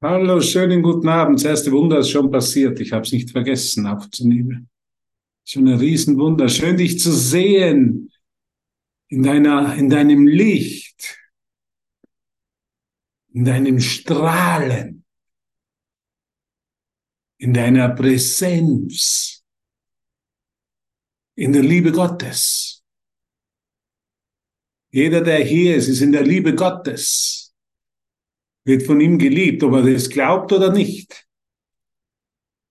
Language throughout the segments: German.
Hallo, schönen guten Abend. Das erste Wunder ist schon passiert. Ich habe es nicht vergessen aufzunehmen. Schon ein Riesenwunder. Schön, dich zu sehen in deiner, in deinem Licht, in deinem Strahlen, in deiner Präsenz, in der Liebe Gottes. Jeder, der hier ist, ist in der Liebe Gottes wird von ihm geliebt, ob er das glaubt oder nicht.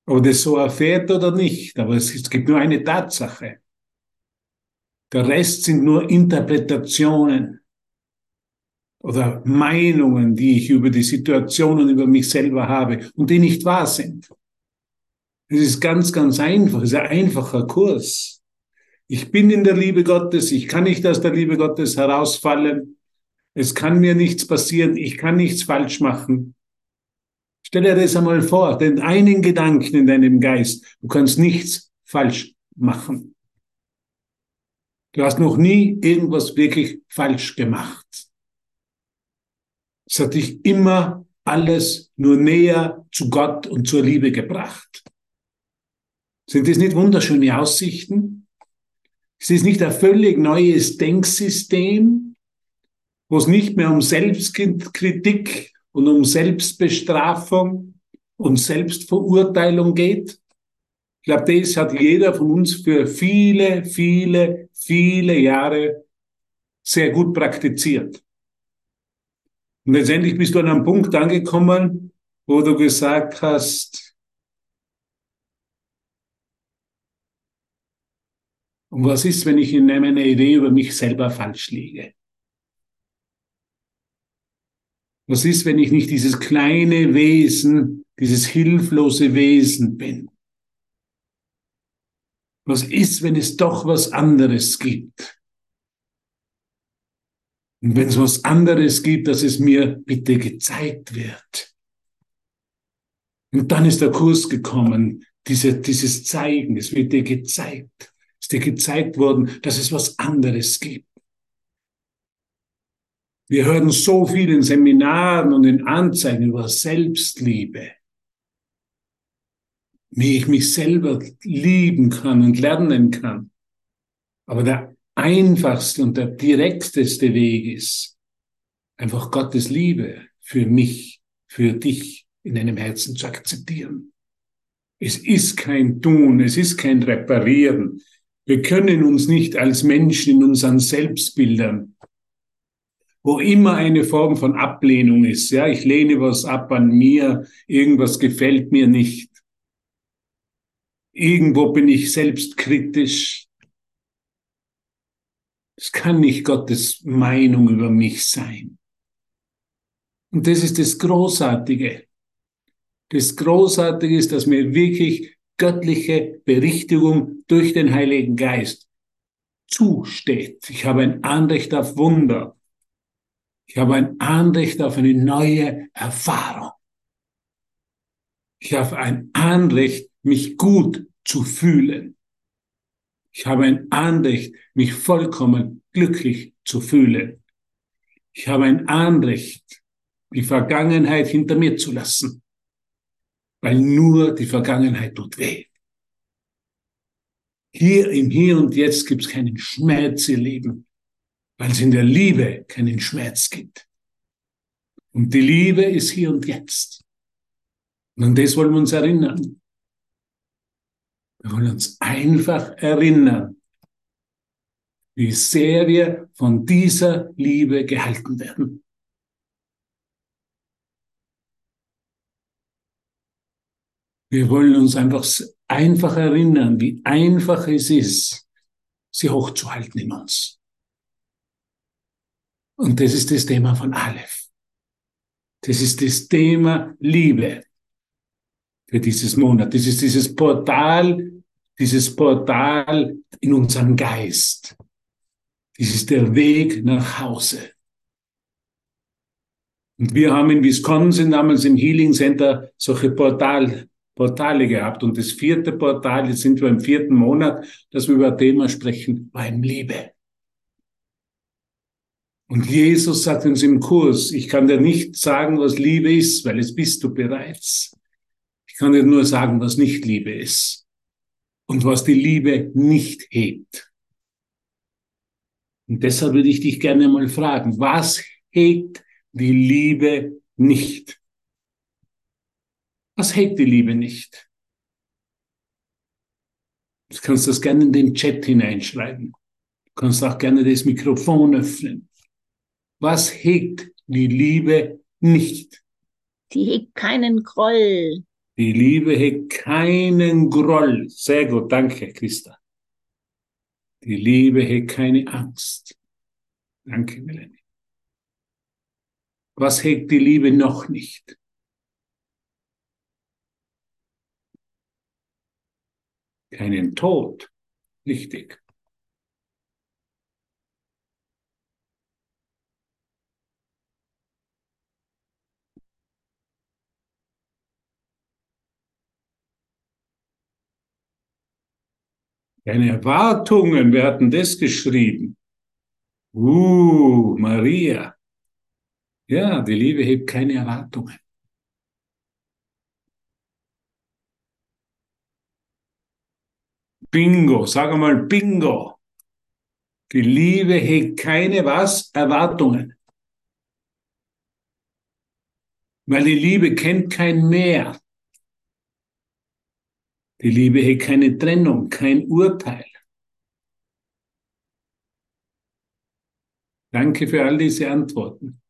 Ob er das so erfährt oder nicht. Aber es, gibt nur eine Tatsache. Der Rest sind nur Interpretationen oder Meinungen, die ich über die Situationen, über mich selber habe und die nicht wahr sind. Es ist ganz, ganz einfach. Es ist ein einfacher Kurs. Ich bin in der Liebe Gottes. Ich kann nicht aus der Liebe Gottes herausfallen. Es kann mir nichts passieren, ich kann nichts falsch machen. Stell dir das einmal vor, den einen Gedanken in deinem Geist, du kannst nichts falsch machen. Du hast noch nie irgendwas wirklich falsch gemacht. Es hat dich immer alles nur näher zu Gott und zur Liebe gebracht. Sind das nicht wunderschöne Aussichten? Ist das nicht ein völlig neues Denksystem? Wo es nicht mehr um Selbstkritik und um Selbstbestrafung und Selbstverurteilung geht. Ich glaube, das hat jeder von uns für viele, viele, viele Jahre sehr gut praktiziert. Und letztendlich bist du an einem Punkt angekommen, wo du gesagt hast, und was ist, wenn ich in meiner Idee über mich selber falsch liege? Was ist, wenn ich nicht dieses kleine Wesen, dieses hilflose Wesen bin? Was ist, wenn es doch was anderes gibt? Und wenn es was anderes gibt, dass es mir bitte gezeigt wird. Und dann ist der Kurs gekommen, diese, dieses Zeigen, es wird dir gezeigt. Es ist dir gezeigt worden, dass es was anderes gibt. Wir hören so viel in Seminaren und in Anzeigen über Selbstliebe. Wie ich mich selber lieben kann und lernen kann. Aber der einfachste und der direkteste Weg ist, einfach Gottes Liebe für mich, für dich in deinem Herzen zu akzeptieren. Es ist kein Tun, es ist kein Reparieren. Wir können uns nicht als Menschen in unseren Selbstbildern wo immer eine Form von Ablehnung ist. Ja, ich lehne was ab an mir, irgendwas gefällt mir nicht. Irgendwo bin ich selbstkritisch. Es kann nicht Gottes Meinung über mich sein. Und das ist das Großartige. Das Großartige ist, dass mir wirklich göttliche Berichtigung durch den Heiligen Geist zusteht. Ich habe ein Anrecht auf Wunder. Ich habe ein Anrecht auf eine neue Erfahrung. Ich habe ein Anrecht, mich gut zu fühlen. Ich habe ein Anrecht, mich vollkommen glücklich zu fühlen. Ich habe ein Anrecht, die Vergangenheit hinter mir zu lassen, weil nur die Vergangenheit tut weh. Hier im Hier und Jetzt gibt es keinen Schmerz, ihr Lieben weil es in der Liebe keinen Schmerz gibt. Und die Liebe ist hier und jetzt. Und an das wollen wir uns erinnern. Wir wollen uns einfach erinnern, wie sehr wir von dieser Liebe gehalten werden. Wir wollen uns einfach, einfach erinnern, wie einfach es ist, sie hochzuhalten in uns. Und das ist das Thema von Aleph. Das ist das Thema Liebe für dieses Monat. Das ist dieses Portal, dieses Portal in unserem Geist. Das ist der Weg nach Hause. Und wir haben in Wisconsin damals im Healing Center solche Portal, Portale gehabt. Und das vierte Portal, jetzt sind wir im vierten Monat, dass wir über ein Thema sprechen, war Liebe. Und Jesus sagt uns im Kurs, ich kann dir nicht sagen, was Liebe ist, weil es bist du bereits. Ich kann dir nur sagen, was nicht Liebe ist und was die Liebe nicht hebt. Und deshalb würde ich dich gerne mal fragen, was hegt die Liebe nicht? Was hegt die Liebe nicht? Du kannst das gerne in den Chat hineinschreiben. Du kannst auch gerne das Mikrofon öffnen. Was hegt die Liebe nicht? Die hegt keinen Groll. Die Liebe hegt keinen Groll. Sehr gut, danke, Christa. Die Liebe hegt keine Angst. Danke, Melanie. Was hegt die Liebe noch nicht? Keinen Tod. Richtig. Deine Erwartungen, wer hat denn das geschrieben? Uh, Maria. Ja, die Liebe hebt keine Erwartungen. Bingo, sag einmal Bingo. Die Liebe hegt keine was? Erwartungen. Weil die Liebe kennt kein Mehr. Die Liebe hat keine Trennung, kein Urteil. Danke für all diese Antworten.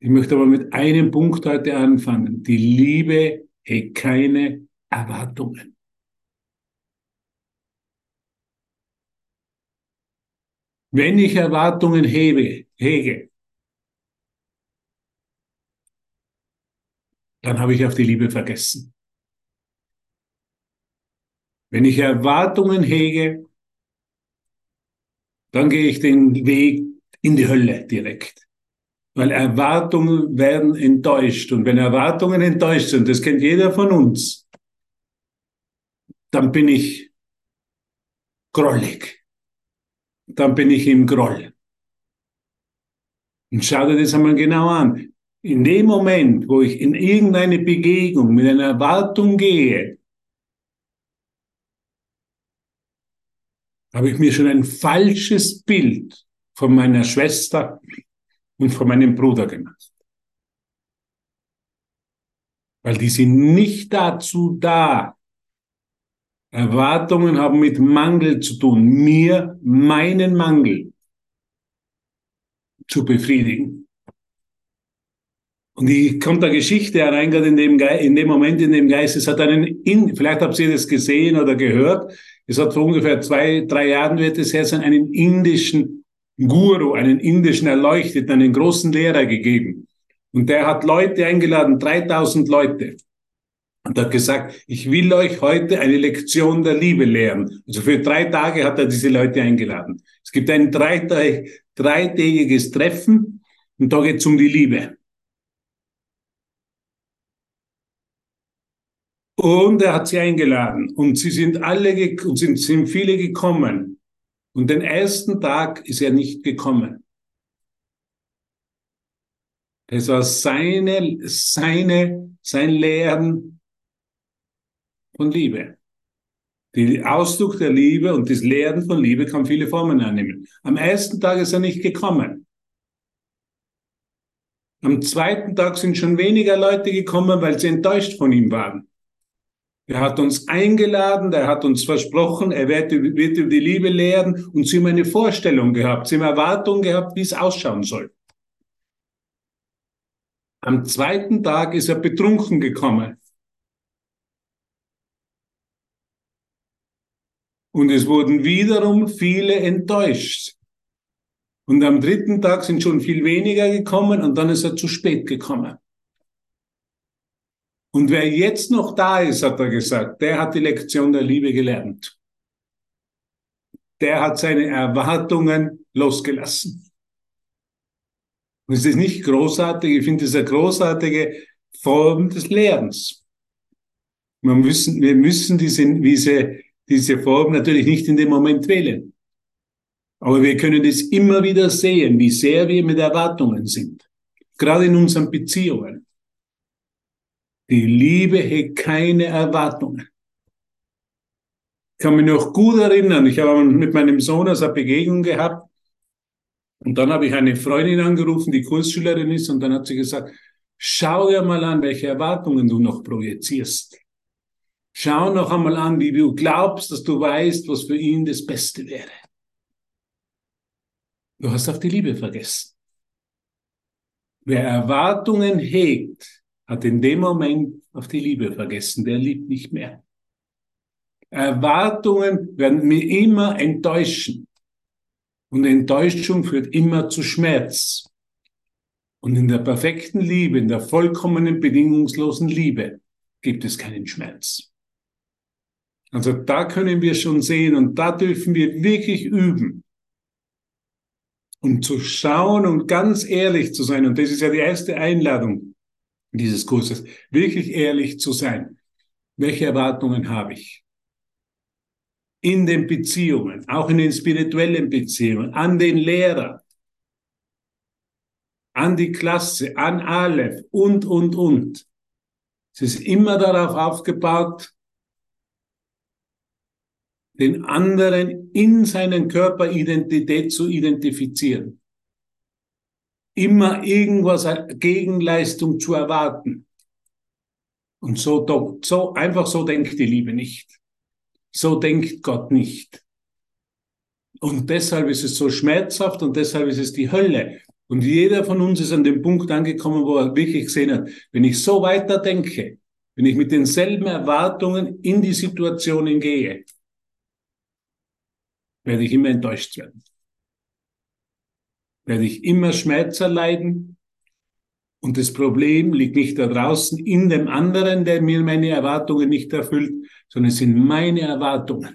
Ich möchte aber mit einem Punkt heute anfangen. Die Liebe hat keine Erwartungen. Wenn ich Erwartungen hebe, hege, dann habe ich auf die Liebe vergessen. Wenn ich Erwartungen hege, dann gehe ich den Weg in die Hölle direkt. Weil Erwartungen werden enttäuscht. Und wenn Erwartungen enttäuscht sind, das kennt jeder von uns, dann bin ich grollig. Dann bin ich im Groll. Und schau dir das einmal genau an. In dem Moment, wo ich in irgendeine Begegnung mit einer Erwartung gehe, habe ich mir schon ein falsches Bild von meiner Schwester und von meinem Bruder gemacht. Weil die sind nicht dazu da. Erwartungen haben mit Mangel zu tun, mir meinen Mangel zu befriedigen. Und ich kommt der Geschichte herein, gerade in dem, in dem Moment, in dem Geist, es hat einen, in, vielleicht habt ihr das gesehen oder gehört, es hat vor ungefähr zwei, drei Jahren wird es her sein, einen indischen Guru, einen indischen Erleuchteten, einen großen Lehrer gegeben. Und der hat Leute eingeladen, 3000 Leute. Und hat gesagt, ich will euch heute eine Lektion der Liebe lehren. Also für drei Tage hat er diese Leute eingeladen. Es gibt ein dreitägiges Treffen und da geht es um die Liebe. Und er hat sie eingeladen. Und sie sind alle, und sind, sind viele gekommen. Und den ersten Tag ist er nicht gekommen. Das war seine, seine, sein Lehren von Liebe. Der Ausdruck der Liebe und das Lehren von Liebe kann viele Formen annehmen. Am ersten Tag ist er nicht gekommen. Am zweiten Tag sind schon weniger Leute gekommen, weil sie enttäuscht von ihm waren. Er hat uns eingeladen, er hat uns versprochen, er wird, wird über die Liebe lehren und sie haben eine Vorstellung gehabt, sie haben Erwartungen gehabt, wie es ausschauen soll. Am zweiten Tag ist er betrunken gekommen. Und es wurden wiederum viele enttäuscht. Und am dritten Tag sind schon viel weniger gekommen und dann ist er zu spät gekommen. Und wer jetzt noch da ist, hat er gesagt, der hat die Lektion der Liebe gelernt. Der hat seine Erwartungen losgelassen. Und es ist nicht großartig, ich finde es eine großartige Form des Lehrens. Wir müssen, wir müssen diese, diese, diese Form natürlich nicht in dem Moment wählen. Aber wir können es immer wieder sehen, wie sehr wir mit Erwartungen sind. Gerade in unseren Beziehungen. Die Liebe hat keine Erwartungen. Ich kann mich noch gut erinnern, ich habe mit meinem Sohn also eine Begegnung gehabt und dann habe ich eine Freundin angerufen, die Kursschülerin ist und dann hat sie gesagt, schau dir mal an, welche Erwartungen du noch projizierst. Schau noch einmal an, wie du glaubst, dass du weißt, was für ihn das Beste wäre. Du hast auf die Liebe vergessen. Wer Erwartungen hegt, hat in dem Moment auf die Liebe vergessen. Der liebt nicht mehr. Erwartungen werden mich immer enttäuschen. Und Enttäuschung führt immer zu Schmerz. Und in der perfekten Liebe, in der vollkommenen, bedingungslosen Liebe gibt es keinen Schmerz. Also da können wir schon sehen und da dürfen wir wirklich üben, um zu schauen und ganz ehrlich zu sein. Und das ist ja die erste Einladung dieses Kurses, wirklich ehrlich zu sein. Welche Erwartungen habe ich? In den Beziehungen, auch in den spirituellen Beziehungen, an den Lehrer, an die Klasse, an alle und, und, und. Es ist immer darauf aufgebaut, den anderen in seinen Körperidentität zu identifizieren. Immer irgendwas Gegenleistung zu erwarten. Und so, so, einfach so denkt die Liebe nicht. So denkt Gott nicht. Und deshalb ist es so schmerzhaft und deshalb ist es die Hölle. Und jeder von uns ist an dem Punkt angekommen, wo er wirklich gesehen hat, wenn ich so weiter denke, wenn ich mit denselben Erwartungen in die Situationen gehe, werde ich immer enttäuscht werden. Werde ich immer Schmerz erleiden. Und das Problem liegt nicht da draußen in dem anderen, der mir meine Erwartungen nicht erfüllt, sondern es sind meine Erwartungen.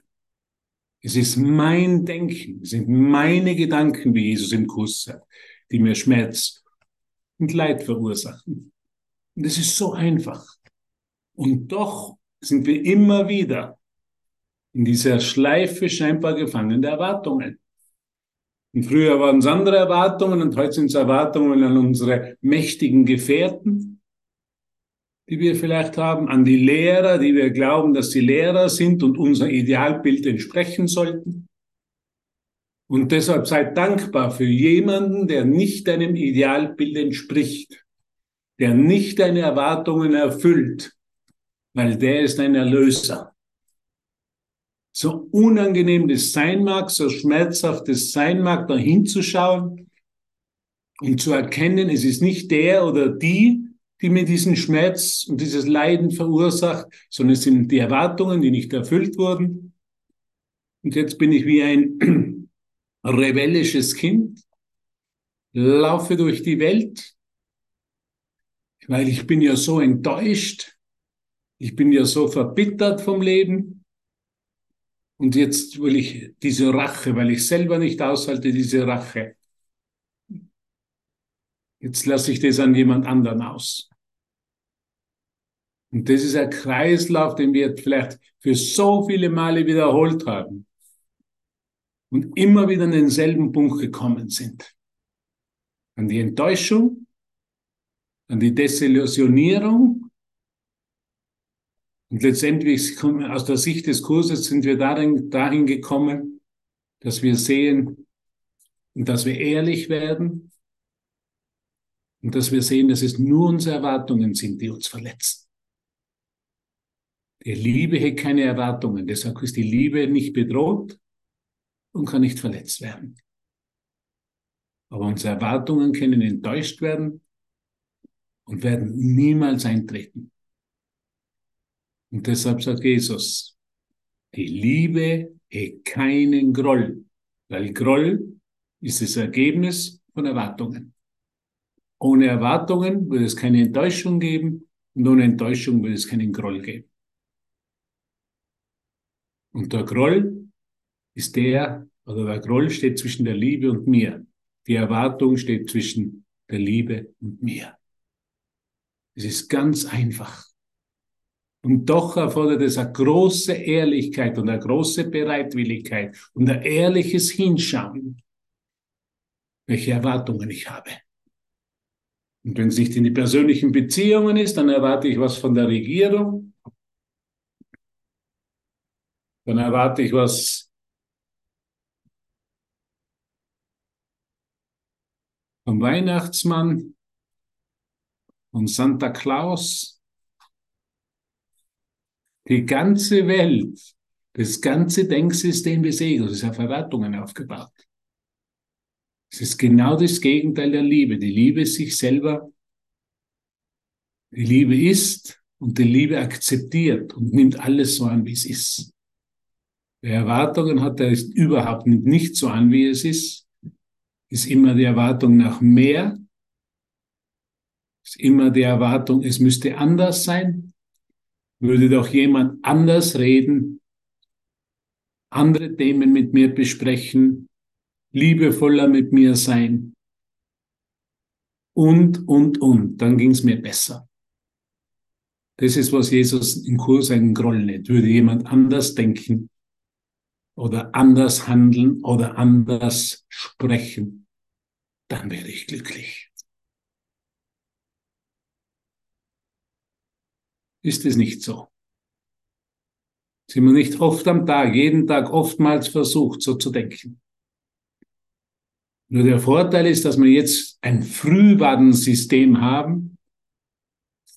Es ist mein Denken, es sind meine Gedanken, wie Jesus im Kurs sagt, die mir Schmerz und Leid verursachen. Und es ist so einfach. Und doch sind wir immer wieder in dieser Schleife scheinbar gefangen der Erwartungen. Und früher waren es andere Erwartungen und heute sind es Erwartungen an unsere mächtigen Gefährten, die wir vielleicht haben, an die Lehrer, die wir glauben, dass sie Lehrer sind und unser Idealbild entsprechen sollten. Und deshalb seid dankbar für jemanden, der nicht deinem Idealbild entspricht, der nicht deine Erwartungen erfüllt, weil der ist ein Erlöser so unangenehm das sein mag, so schmerzhaft es sein mag, da hinzuschauen und zu erkennen, es ist nicht der oder die, die mir diesen Schmerz und dieses Leiden verursacht, sondern es sind die Erwartungen, die nicht erfüllt wurden. Und jetzt bin ich wie ein rebellisches Kind, laufe durch die Welt, weil ich bin ja so enttäuscht, ich bin ja so verbittert vom Leben. Und jetzt will ich diese Rache, weil ich selber nicht aushalte, diese Rache. Jetzt lasse ich das an jemand anderen aus. Und das ist ein Kreislauf, den wir vielleicht für so viele Male wiederholt haben. Und immer wieder an denselben Punkt gekommen sind. An die Enttäuschung, an die Desillusionierung und letztendlich aus der Sicht des Kurses sind wir darin, dahin gekommen, dass wir sehen und dass wir ehrlich werden und dass wir sehen, dass es nur unsere Erwartungen sind, die uns verletzen. Die Liebe hat keine Erwartungen, deshalb ist die Liebe nicht bedroht und kann nicht verletzt werden. Aber unsere Erwartungen können enttäuscht werden und werden niemals eintreten. Und deshalb sagt Jesus, die Liebe hat keinen Groll, weil Groll ist das Ergebnis von Erwartungen. Ohne Erwartungen würde es keine Enttäuschung geben und ohne Enttäuschung würde es keinen Groll geben. Und der Groll ist der, oder der Groll steht zwischen der Liebe und mir. Die Erwartung steht zwischen der Liebe und mir. Es ist ganz einfach. Und doch erfordert es eine große Ehrlichkeit und eine große Bereitwilligkeit und ein ehrliches Hinschauen, welche Erwartungen ich habe. Und wenn es nicht in die persönlichen Beziehungen ist, dann erwarte ich was von der Regierung. Dann erwarte ich was vom Weihnachtsmann, von Santa Claus. Die ganze Welt, das ganze Denksystem des Egos ist auf Erwartungen aufgebaut. Es ist genau das Gegenteil der Liebe. Die Liebe ist sich selber. Die Liebe ist und die Liebe akzeptiert und nimmt alles so an, wie es ist. Wer Erwartungen hat, der ist überhaupt nicht so an, wie es ist. Ist immer die Erwartung nach mehr. Ist immer die Erwartung, es müsste anders sein. Würde doch jemand anders reden, andere Themen mit mir besprechen, liebevoller mit mir sein. Und, und, und. Dann ging es mir besser. Das ist, was Jesus im Kurs einen Groll nennt. Würde jemand anders denken oder anders handeln oder anders sprechen, dann wäre ich glücklich. Ist es nicht so? Sind wir nicht oft am Tag, jeden Tag oftmals versucht, so zu denken? Nur der Vorteil ist, dass wir jetzt ein Frühwarnsystem haben,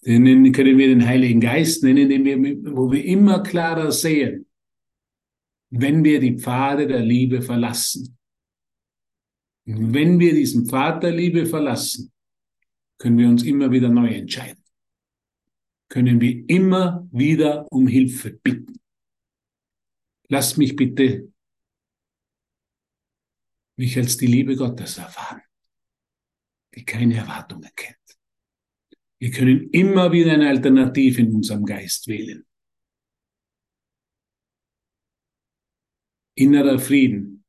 den können wir den Heiligen Geist nennen, den wir, wo wir immer klarer sehen, wenn wir die Pfade der Liebe verlassen. Und wenn wir diesen Pfad der Liebe verlassen, können wir uns immer wieder neu entscheiden. Können wir immer wieder um Hilfe bitten. Lasst mich bitte mich als die Liebe Gottes erfahren, die keine Erwartungen kennt. Wir können immer wieder eine Alternative in unserem Geist wählen. Innerer Frieden.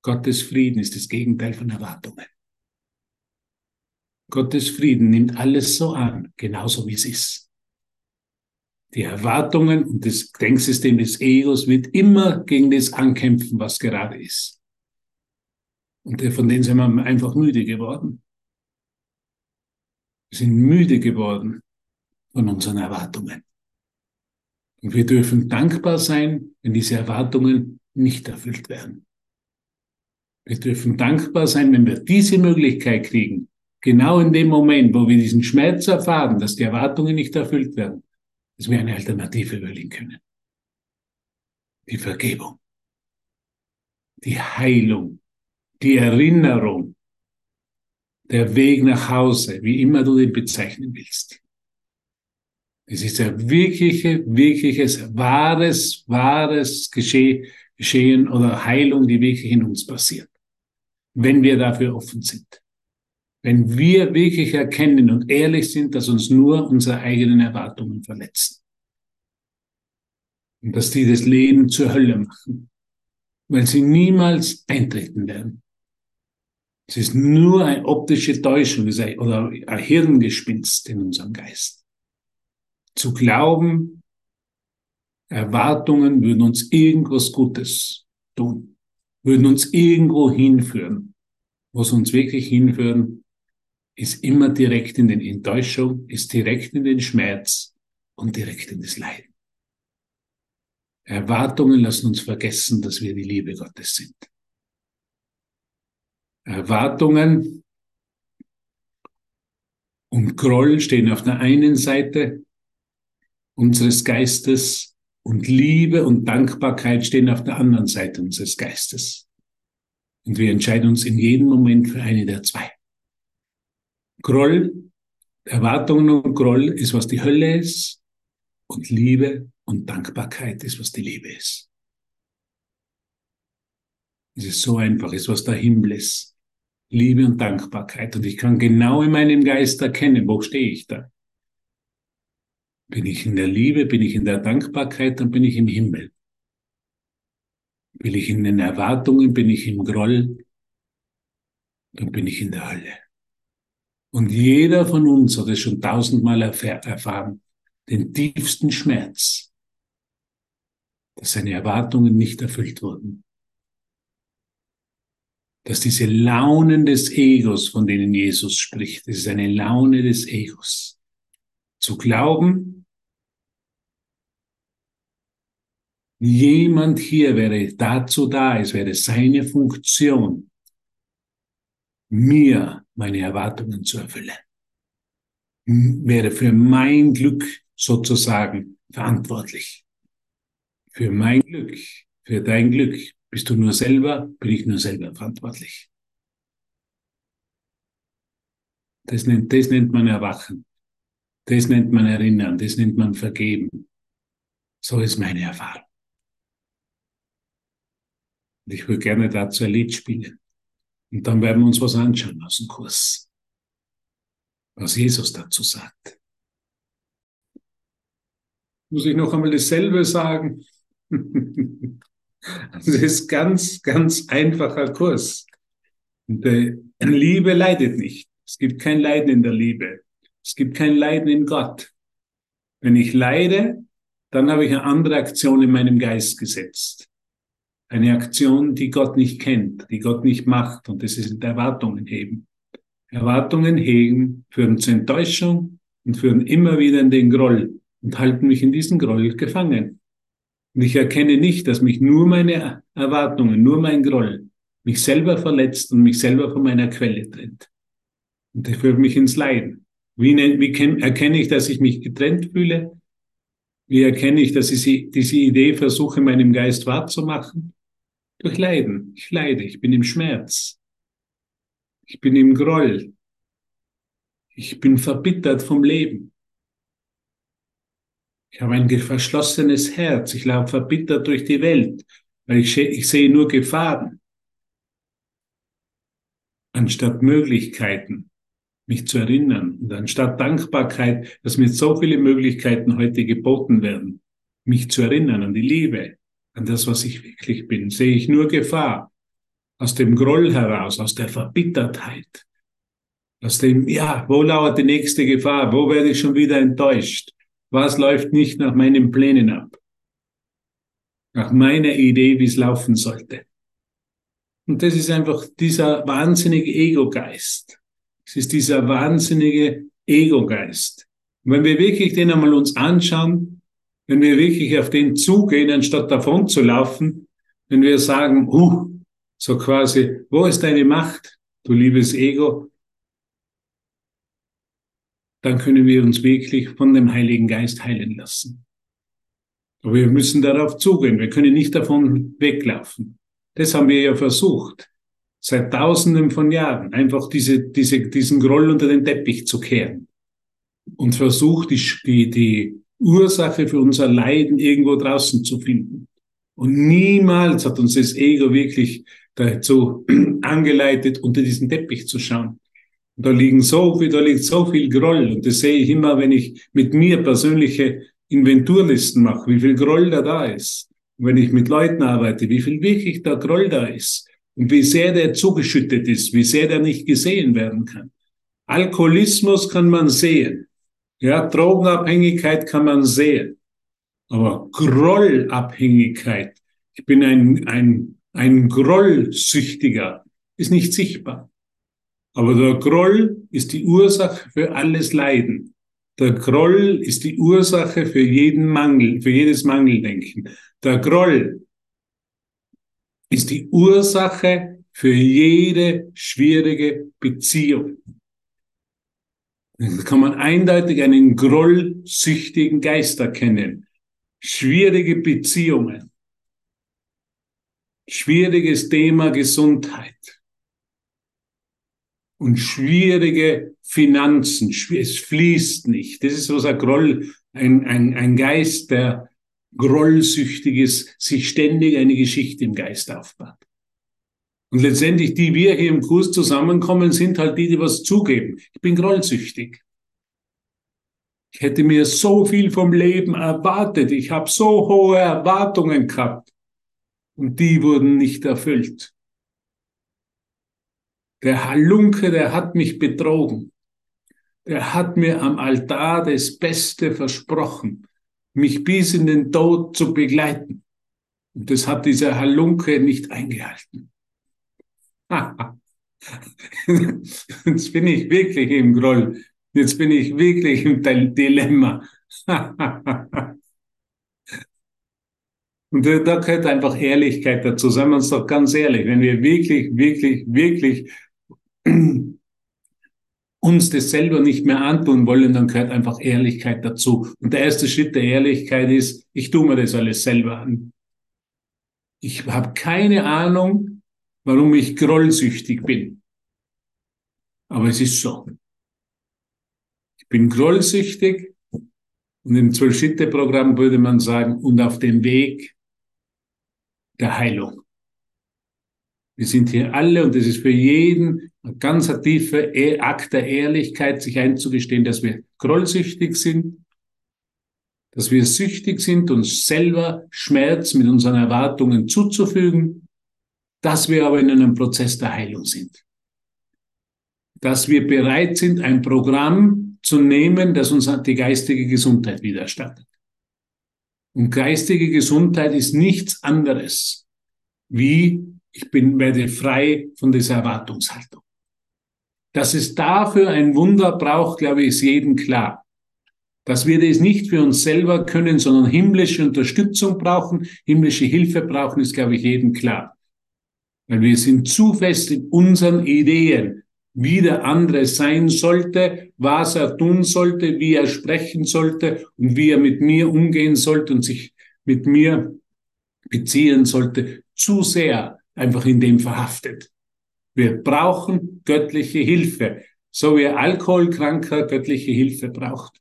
Gottes Frieden ist das Gegenteil von Erwartungen. Gottes Frieden nimmt alles so an, genauso wie es ist. Die Erwartungen und das Denksystem des Egos wird immer gegen das ankämpfen, was gerade ist. Und von denen sind wir einfach müde geworden. Wir sind müde geworden von unseren Erwartungen. Und wir dürfen dankbar sein, wenn diese Erwartungen nicht erfüllt werden. Wir dürfen dankbar sein, wenn wir diese Möglichkeit kriegen, genau in dem Moment, wo wir diesen Schmerz erfahren, dass die Erwartungen nicht erfüllt werden, dass wir eine Alternative wählen können. Die Vergebung, die Heilung, die Erinnerung, der Weg nach Hause, wie immer du den bezeichnen willst. Es ist ein wirkliche, wirkliches, wahres, wahres Geschehen oder Heilung, die wirklich in uns passiert, wenn wir dafür offen sind. Wenn wir wirklich erkennen und ehrlich sind, dass uns nur unsere eigenen Erwartungen verletzen. Und dass die das Leben zur Hölle machen, weil sie niemals eintreten werden. Es ist nur eine optische Täuschung oder ein Hirngespinst in unserem Geist. Zu glauben, Erwartungen würden uns irgendwas Gutes tun, würden uns irgendwo hinführen. Was uns wirklich hinführen, ist immer direkt in den Enttäuschung, ist direkt in den Schmerz und direkt in das Leiden. Erwartungen lassen uns vergessen, dass wir die Liebe Gottes sind. Erwartungen und Groll stehen auf der einen Seite unseres Geistes und Liebe und Dankbarkeit stehen auf der anderen Seite unseres Geistes. Und wir entscheiden uns in jedem Moment für eine der zwei. Groll, Erwartungen und Groll ist, was die Hölle ist. Und Liebe und Dankbarkeit ist, was die Liebe ist. Es ist so einfach, es ist, was der Himmel ist. Liebe und Dankbarkeit. Und ich kann genau in meinem Geist erkennen, wo stehe ich da. Bin ich in der Liebe, bin ich in der Dankbarkeit, dann bin ich im Himmel. Bin ich in den Erwartungen, bin ich im Groll, dann bin ich in der Hölle. Und jeder von uns hat es schon tausendmal erfahren. den tiefsten Schmerz, dass seine Erwartungen nicht erfüllt wurden. Dass diese Launen des Egos, von denen Jesus spricht, das ist eine Laune des Egos. Zu glauben, jemand hier wäre dazu da, es wäre seine Funktion, mir meine Erwartungen zu erfüllen. Wäre für mein Glück sozusagen verantwortlich. Für mein Glück, für dein Glück bist du nur selber, bin ich nur selber verantwortlich. Das nennt, das nennt man Erwachen. Das nennt man Erinnern. Das nennt man Vergeben. So ist meine Erfahrung. Und ich würde gerne dazu ein Lied spielen. Und dann werden wir uns was anschauen aus dem Kurs. Was Jesus dazu sagt. Muss ich noch einmal dasselbe sagen? Das ist ganz, ganz einfacher Kurs. Liebe leidet nicht. Es gibt kein Leiden in der Liebe. Es gibt kein Leiden in Gott. Wenn ich leide, dann habe ich eine andere Aktion in meinem Geist gesetzt. Eine Aktion, die Gott nicht kennt, die Gott nicht macht. Und das ist Erwartungen heben. Erwartungen hegen führen zur Enttäuschung und führen immer wieder in den Groll und halten mich in diesen Groll gefangen. Und ich erkenne nicht, dass mich nur meine Erwartungen, nur mein Groll mich selber verletzt und mich selber von meiner Quelle trennt. Und das führt mich ins Leiden. Wie, wie erkenne ich, dass ich mich getrennt fühle? Wie erkenne ich, dass ich diese Idee versuche, meinem Geist wahrzumachen? Durch Leiden. Ich leide, ich bin im Schmerz. Ich bin im Groll. Ich bin verbittert vom Leben. Ich habe ein verschlossenes Herz. Ich laufe verbittert durch die Welt, weil ich, ich sehe nur Gefahren, anstatt Möglichkeiten, mich zu erinnern. Und anstatt Dankbarkeit, dass mir so viele Möglichkeiten heute geboten werden, mich zu erinnern an die Liebe, an das, was ich wirklich bin, sehe ich nur Gefahr. Aus dem Groll heraus, aus der Verbittertheit. Aus dem, ja, wo lauert die nächste Gefahr? Wo werde ich schon wieder enttäuscht? Was läuft nicht nach meinen Plänen ab? Nach meiner Idee, wie es laufen sollte. Und das ist einfach dieser wahnsinnige Ego-Geist. Es ist dieser wahnsinnige Ego-Geist. Wenn wir wirklich den einmal uns anschauen, wenn wir wirklich auf den zugehen, anstatt davon zu laufen, wenn wir sagen, uh, so quasi, wo ist deine Macht, du liebes Ego? dann können wir uns wirklich von dem Heiligen Geist heilen lassen. Aber wir müssen darauf zugehen. Wir können nicht davon weglaufen. Das haben wir ja versucht. Seit Tausenden von Jahren. Einfach diese, diese, diesen Groll unter den Teppich zu kehren. Und versucht, die, die, die Ursache für unser Leiden irgendwo draußen zu finden. Und niemals hat uns das Ego wirklich dazu angeleitet, unter diesen Teppich zu schauen. Da liegen so viel, da liegt so viel Groll. Und das sehe ich immer, wenn ich mit mir persönliche Inventurlisten mache, wie viel Groll da da ist. Und wenn ich mit Leuten arbeite, wie viel wirklich da Groll da ist. Und wie sehr der zugeschüttet ist, wie sehr der nicht gesehen werden kann. Alkoholismus kann man sehen. Ja, Drogenabhängigkeit kann man sehen. Aber Grollabhängigkeit, ich bin ein, ein, ein Grollsüchtiger, ist nicht sichtbar. Aber der Groll ist die Ursache für alles Leiden. Der Groll ist die Ursache für jeden Mangel, für jedes Mangeldenken. Der Groll ist die Ursache für jede schwierige Beziehung. Da kann man eindeutig einen grollsüchtigen Geist erkennen. Schwierige Beziehungen. Schwieriges Thema Gesundheit und schwierige Finanzen. Es fließt nicht. Das ist so ein Groll, ein, ein, ein Geist, der grollsüchtig ist, sich ständig eine Geschichte im Geist aufbaut. Und letztendlich, die wir hier im Kurs zusammenkommen, sind halt die, die was zugeben. Ich bin grollsüchtig. Ich hätte mir so viel vom Leben erwartet. Ich habe so hohe Erwartungen gehabt. Und die wurden nicht erfüllt. Der Halunke, der hat mich betrogen. der hat mir am Altar das Beste versprochen, mich bis in den Tod zu begleiten. Und das hat dieser Halunke nicht eingehalten. Jetzt bin ich wirklich im Groll. Jetzt bin ich wirklich im Dilemma. Und da gehört einfach Ehrlichkeit dazu. Seien wir uns doch ganz ehrlich, wenn wir wirklich, wirklich, wirklich uns das selber nicht mehr antun wollen, dann gehört einfach Ehrlichkeit dazu. Und der erste Schritt der Ehrlichkeit ist, ich tue mir das alles selber an. Ich habe keine Ahnung, warum ich grollsüchtig bin. Aber es ist so. Ich bin grollsüchtig und im Zwölf-Schritte-Programm würde man sagen, und auf dem Weg der Heilung. Wir sind hier alle und es ist für jeden ein ganz tiefer e-, Akt der Ehrlichkeit, sich einzugestehen, dass wir grollsüchtig sind, dass wir süchtig sind, uns selber Schmerz mit unseren Erwartungen zuzufügen, dass wir aber in einem Prozess der Heilung sind. Dass wir bereit sind, ein Programm zu nehmen, das uns die geistige Gesundheit widerstattet. Und geistige Gesundheit ist nichts anderes wie ich bin, werde frei von dieser Erwartungshaltung. Dass es dafür ein Wunder braucht, glaube ich, ist jedem klar. Dass wir das nicht für uns selber können, sondern himmlische Unterstützung brauchen, himmlische Hilfe brauchen, ist, glaube ich, jedem klar. Weil wir sind zu fest in unseren Ideen, wie der andere sein sollte, was er tun sollte, wie er sprechen sollte und wie er mit mir umgehen sollte und sich mit mir beziehen sollte, zu sehr einfach in dem verhaftet. Wir brauchen göttliche Hilfe, so wie ein Alkoholkranker göttliche Hilfe braucht.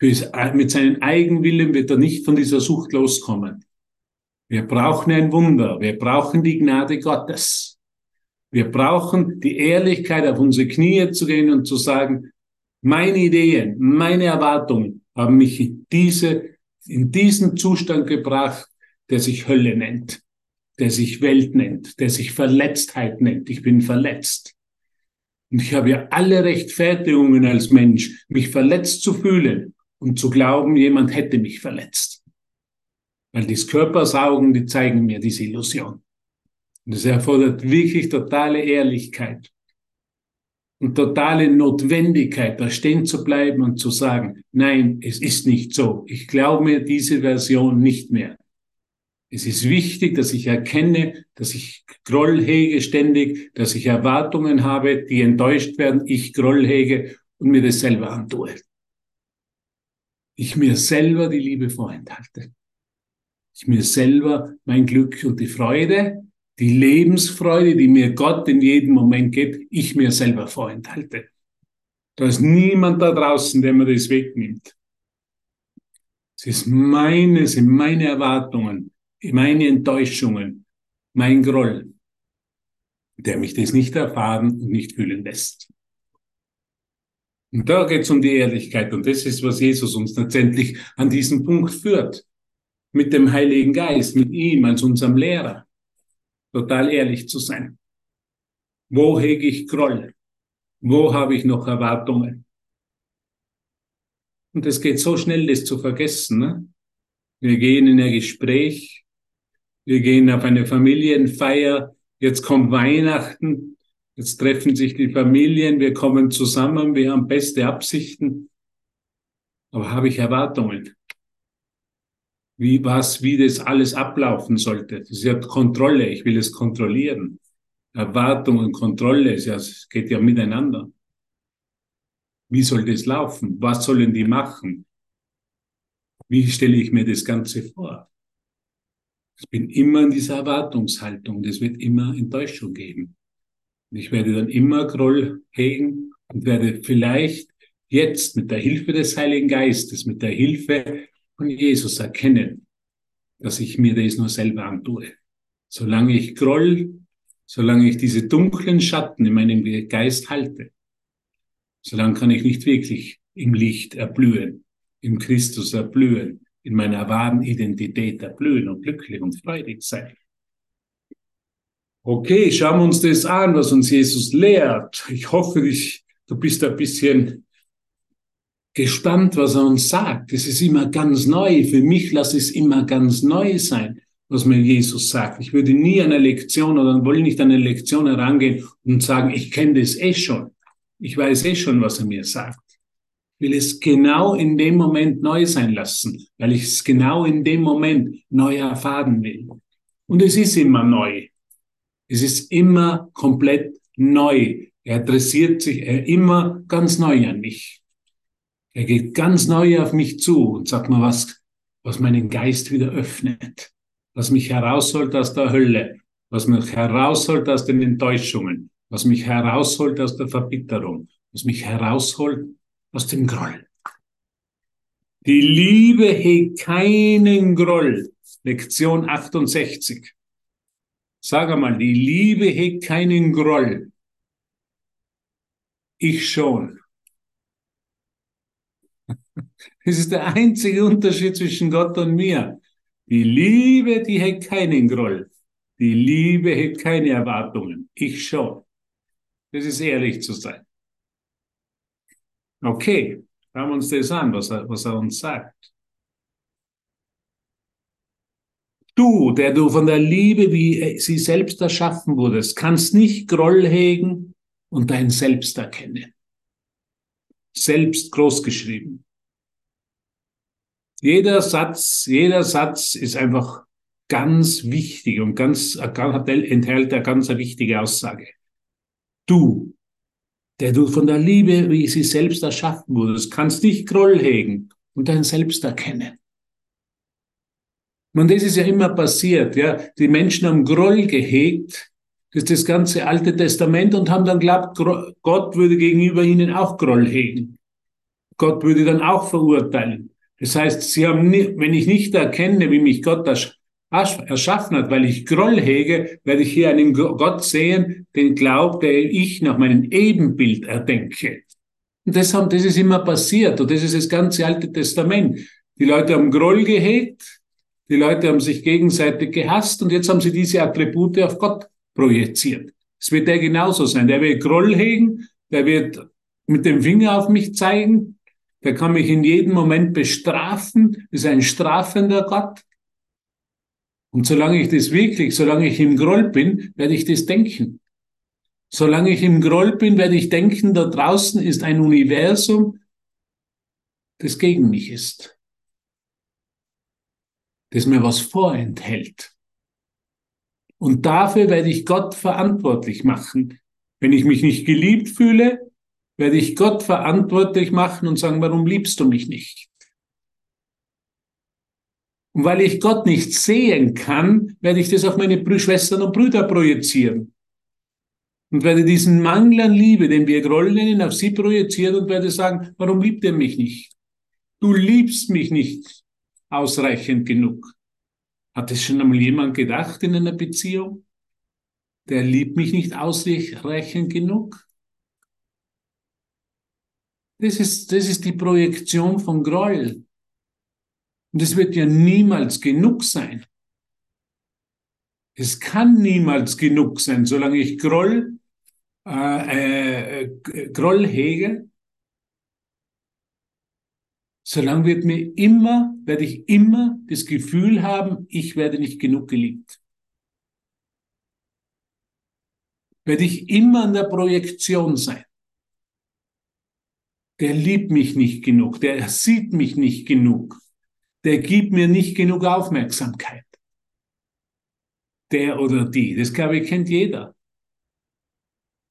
Mit seinem Eigenwillen wird er nicht von dieser Sucht loskommen. Wir brauchen ein Wunder. Wir brauchen die Gnade Gottes. Wir brauchen die Ehrlichkeit, auf unsere Knie zu gehen und zu sagen, meine Ideen, meine Erwartungen haben mich in, diese, in diesen Zustand gebracht, der sich Hölle nennt der sich Welt nennt, der sich Verletztheit nennt. Ich bin verletzt. Und ich habe ja alle Rechtfertigungen als Mensch, mich verletzt zu fühlen und zu glauben, jemand hätte mich verletzt. Weil die Körpersaugen, die zeigen mir diese Illusion. Und es erfordert wirklich totale Ehrlichkeit und totale Notwendigkeit, da stehen zu bleiben und zu sagen, nein, es ist nicht so. Ich glaube mir diese Version nicht mehr. Es ist wichtig, dass ich erkenne, dass ich Groll hege ständig, dass ich Erwartungen habe, die enttäuscht werden, ich Groll hege und mir das selber antue. Ich mir selber die Liebe vorenthalte. Ich mir selber mein Glück und die Freude, die Lebensfreude, die mir Gott in jedem Moment gibt, ich mir selber vorenthalte. Da ist niemand da draußen, der mir das wegnimmt. Es ist meine, es sind meine Erwartungen, meine Enttäuschungen, mein Groll, der mich das nicht erfahren und nicht fühlen lässt. Und da geht es um die Ehrlichkeit und das ist, was Jesus uns letztendlich an diesen Punkt führt. Mit dem Heiligen Geist, mit ihm als unserem Lehrer. Total ehrlich zu sein. Wo hege ich Groll? Wo habe ich noch Erwartungen? Und es geht so schnell, das zu vergessen. Ne? Wir gehen in ein Gespräch wir gehen auf eine Familienfeier, jetzt kommt Weihnachten, jetzt treffen sich die Familien, wir kommen zusammen, wir haben beste Absichten. Aber habe ich Erwartungen? Wie was, wie das alles ablaufen sollte? Das ist ja Kontrolle, ich will es kontrollieren. Erwartung und Kontrolle, es geht ja miteinander. Wie soll das laufen? Was sollen die machen? Wie stelle ich mir das Ganze vor? Ich bin immer in dieser Erwartungshaltung. Es wird immer Enttäuschung geben. Ich werde dann immer Groll hegen und werde vielleicht jetzt mit der Hilfe des Heiligen Geistes, mit der Hilfe von Jesus erkennen, dass ich mir das nur selber antue. Solange ich Groll, solange ich diese dunklen Schatten in meinem Geist halte, solange kann ich nicht wirklich im Licht erblühen, im Christus erblühen, in meiner wahren Identität erblühen und glücklich und freudig sein. Okay, schauen wir uns das an, was uns Jesus lehrt. Ich hoffe, ich, du bist ein bisschen gespannt, was er uns sagt. Es ist immer ganz neu. Für mich lasse es immer ganz neu sein, was mir Jesus sagt. Ich würde nie eine Lektion oder wollte nicht an eine Lektion herangehen und sagen, ich kenne das eh schon. Ich weiß eh schon, was er mir sagt. Ich will es genau in dem Moment neu sein lassen, weil ich es genau in dem Moment neu erfahren will. Und es ist immer neu. Es ist immer komplett neu. Er adressiert sich er immer ganz neu an mich. Er geht ganz neu auf mich zu und sagt mir was, was meinen Geist wieder öffnet, was mich herausholt aus der Hölle, was mich herausholt aus den Enttäuschungen, was mich herausholt aus der Verbitterung, was mich herausholt aus dem Groll. Die Liebe hegt keinen Groll. Lektion 68. Sag einmal, die Liebe hegt keinen Groll. Ich schon. Das ist der einzige Unterschied zwischen Gott und mir. Die Liebe, die hegt keinen Groll. Die Liebe hegt keine Erwartungen. Ich schon. Das ist ehrlich zu sein. Okay, schauen wir uns das an, was er, was er uns sagt. Du, der du von der Liebe, wie sie selbst erschaffen wurdest, kannst nicht Groll hegen und dein Selbst erkennen. Selbst großgeschrieben. Jeder Satz, jeder Satz ist einfach ganz wichtig und ganz, enthält eine ganz wichtige Aussage. Du, der du von der Liebe, wie sie selbst erschaffen wurdest, kannst nicht Groll hegen und dein Selbst erkennen. Und das ist ja immer passiert, ja. Die Menschen haben Groll gehegt, das ist das ganze Alte Testament und haben dann glaubt, Gott würde gegenüber ihnen auch Groll hegen. Gott würde dann auch verurteilen. Das heißt, sie haben, nie, wenn ich nicht erkenne, wie mich Gott erschaffen hat, weil ich Groll hege, werde ich hier einen Gott sehen, den glaubt, der ich nach meinem Ebenbild erdenke. Und das, haben, das ist immer passiert und das ist das ganze Alte Testament. Die Leute haben Groll gehegt, die Leute haben sich gegenseitig gehasst und jetzt haben sie diese Attribute auf Gott projiziert. Es wird der genauso sein. Der wird Groll hegen, der wird mit dem Finger auf mich zeigen, der kann mich in jedem Moment bestrafen, ist ein strafender Gott. Und solange ich das wirklich, solange ich im Groll bin, werde ich das denken. Solange ich im Groll bin, werde ich denken, da draußen ist ein Universum, das gegen mich ist. Das mir was vorenthält. Und dafür werde ich Gott verantwortlich machen. Wenn ich mich nicht geliebt fühle, werde ich Gott verantwortlich machen und sagen, warum liebst du mich nicht? Und weil ich Gott nicht sehen kann, werde ich das auf meine Schwestern und Brüder projizieren. Und werde diesen Mangel an Liebe, den wir Groll nennen, auf sie projizieren und werde sagen, warum liebt er mich nicht? Du liebst mich nicht ausreichend genug. Hat es schon einmal jemand gedacht in einer Beziehung? Der liebt mich nicht ausreichend genug? Das ist, das ist die Projektion von Groll. Und es wird ja niemals genug sein. Es kann niemals genug sein, solange ich Groll, äh, äh, Groll hege. Solange wird mir immer, werde ich immer das Gefühl haben, ich werde nicht genug geliebt. Werde ich immer an der Projektion sein. Der liebt mich nicht genug, der sieht mich nicht genug der gibt mir nicht genug Aufmerksamkeit. Der oder die, das glaube ich kennt jeder.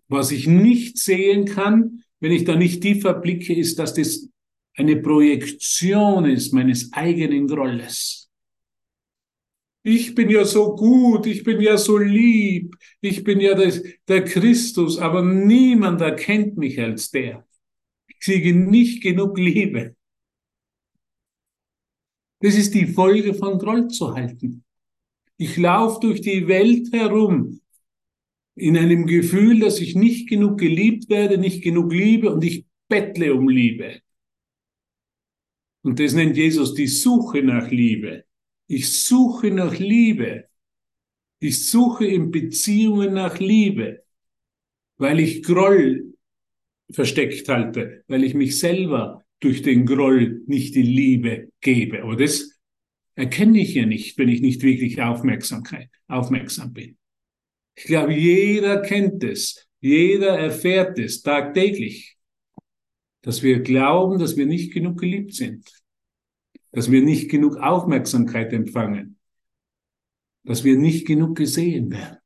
Was ich nicht sehen kann, wenn ich da nicht tiefer blicke, ist, dass das eine Projektion ist meines eigenen Grolles. Ich bin ja so gut, ich bin ja so lieb, ich bin ja der, der Christus, aber niemand erkennt mich als der. Ich kriege nicht genug Liebe. Das ist die Folge von Groll zu halten. Ich laufe durch die Welt herum in einem Gefühl, dass ich nicht genug geliebt werde, nicht genug liebe und ich bettle um Liebe. Und das nennt Jesus die Suche nach Liebe. Ich suche nach Liebe. Ich suche in Beziehungen nach Liebe, weil ich Groll versteckt halte, weil ich mich selber durch den Groll nicht die Liebe gebe. Aber das erkenne ich ja nicht, wenn ich nicht wirklich Aufmerksamkeit, aufmerksam bin. Ich glaube, jeder kennt es, jeder erfährt es tagtäglich, dass wir glauben, dass wir nicht genug geliebt sind, dass wir nicht genug Aufmerksamkeit empfangen, dass wir nicht genug gesehen werden.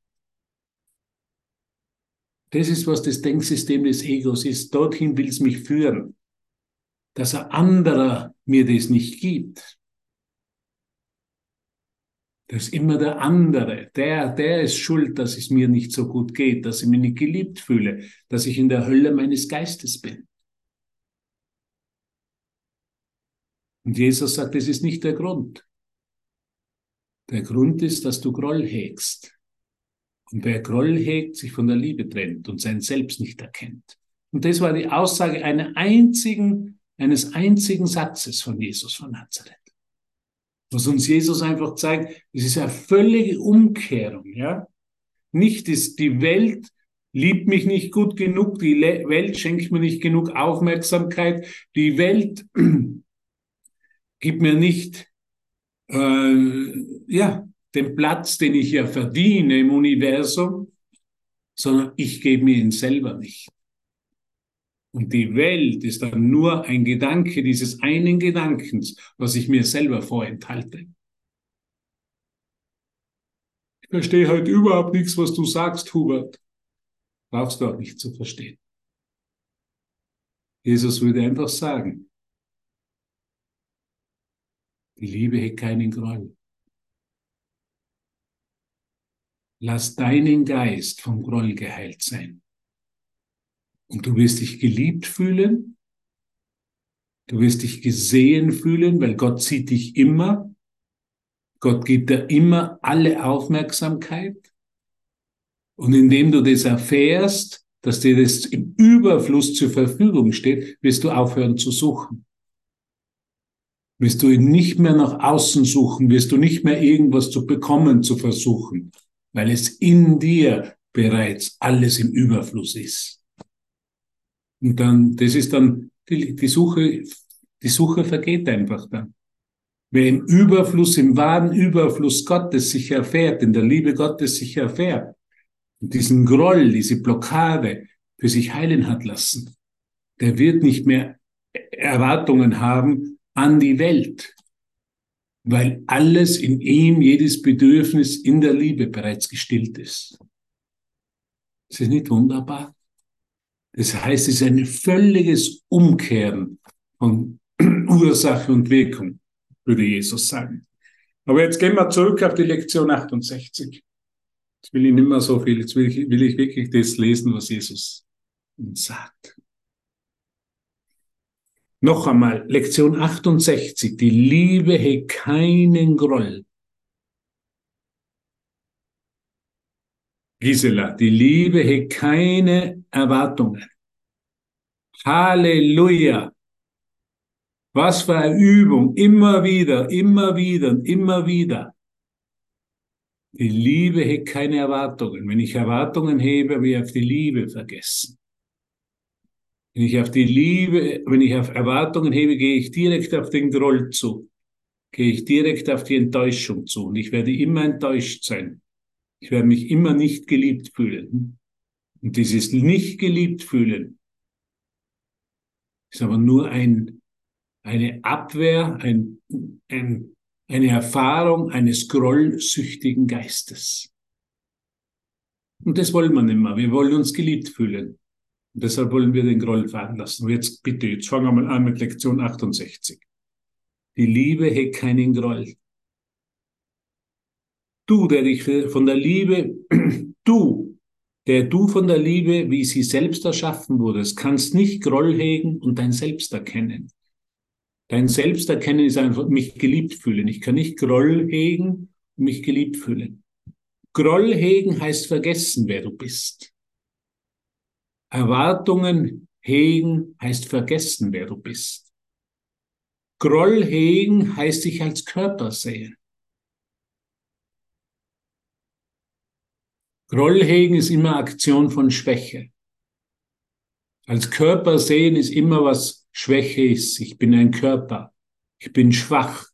Das ist, was das Denksystem des Egos ist. Dorthin will es mich führen, dass ein anderer mir das nicht gibt. Das ist immer der andere. Der, der ist schuld, dass es mir nicht so gut geht, dass ich mich nicht geliebt fühle, dass ich in der Hölle meines Geistes bin. Und Jesus sagt, das ist nicht der Grund. Der Grund ist, dass du Groll hegst. Und wer Groll hegt, sich von der Liebe trennt und sein Selbst nicht erkennt. Und das war die Aussage einer einzigen, eines einzigen Satzes von Jesus von Nazareth. Was uns Jesus einfach zeigt, es ist eine völlige Umkehrung, ja. Nicht ist die Welt liebt mich nicht gut genug, die Welt schenkt mir nicht genug Aufmerksamkeit, die Welt gibt mir nicht, äh, ja, den Platz, den ich ja verdiene im Universum, sondern ich gebe mir ihn selber nicht. Und die Welt ist dann nur ein Gedanke dieses einen Gedankens, was ich mir selber vorenthalte. Ich verstehe heute halt überhaupt nichts, was du sagst, Hubert. Brauchst du auch nicht zu verstehen. Jesus würde einfach sagen, die Liebe hat keinen Groll. Lass deinen Geist vom Groll geheilt sein. Und du wirst dich geliebt fühlen. Du wirst dich gesehen fühlen, weil Gott sieht dich immer. Gott gibt dir immer alle Aufmerksamkeit. Und indem du das erfährst, dass dir das im Überfluss zur Verfügung steht, wirst du aufhören zu suchen. Wirst du ihn nicht mehr nach außen suchen, wirst du nicht mehr irgendwas zu bekommen zu versuchen, weil es in dir bereits alles im Überfluss ist. Und dann, das ist dann, die, die Suche, die Suche vergeht einfach dann. Wer im Überfluss, im wahren Überfluss Gottes sich erfährt, in der Liebe Gottes sich erfährt, und diesen Groll, diese Blockade für sich heilen hat lassen, der wird nicht mehr Erwartungen haben an die Welt, weil alles in ihm, jedes Bedürfnis in der Liebe bereits gestillt ist. Ist das nicht wunderbar? Das heißt, es ist ein völliges Umkehren von Ursache und Wirkung, würde Jesus sagen. Aber jetzt gehen wir zurück auf die Lektion 68. Jetzt will ich nicht mehr so viel, jetzt will ich, will ich wirklich das lesen, was Jesus uns sagt. Noch einmal, Lektion 68. Die Liebe hat keinen Groll. Gisela, die Liebe hat keine Erwartungen. Halleluja. Was für eine Übung. Immer wieder, immer wieder, immer wieder. Die Liebe hat keine Erwartungen. Wenn ich Erwartungen hebe, habe ich auf die Liebe vergessen. Wenn ich auf die Liebe, wenn ich auf Erwartungen hebe, gehe ich direkt auf den Groll zu. Gehe ich direkt auf die Enttäuschung zu. Und ich werde immer enttäuscht sein. Ich werde mich immer nicht geliebt fühlen. Und dieses nicht geliebt fühlen ist aber nur ein, eine Abwehr, ein, ein, eine Erfahrung eines grollsüchtigen Geistes. Und das wollen wir nicht mehr. Wir wollen uns geliebt fühlen. Und deshalb wollen wir den Groll fahren lassen. Und jetzt bitte, jetzt fangen wir mal an mit Lektion 68. Die Liebe hat keinen Groll. Du, der dich von der Liebe, du, der du von der Liebe, wie sie selbst erschaffen wurdest, kannst nicht Groll hegen und dein Selbst erkennen. Dein Selbsterkennen ist einfach mich geliebt fühlen. Ich kann nicht Groll hegen und mich geliebt fühlen. Groll hegen heißt vergessen, wer du bist. Erwartungen hegen heißt vergessen, wer du bist. Groll hegen heißt sich als Körper sehen. Grollhegen ist immer Aktion von Schwäche. Als Körper sehen ist immer was Schwäche ist. Ich bin ein Körper. Ich bin schwach.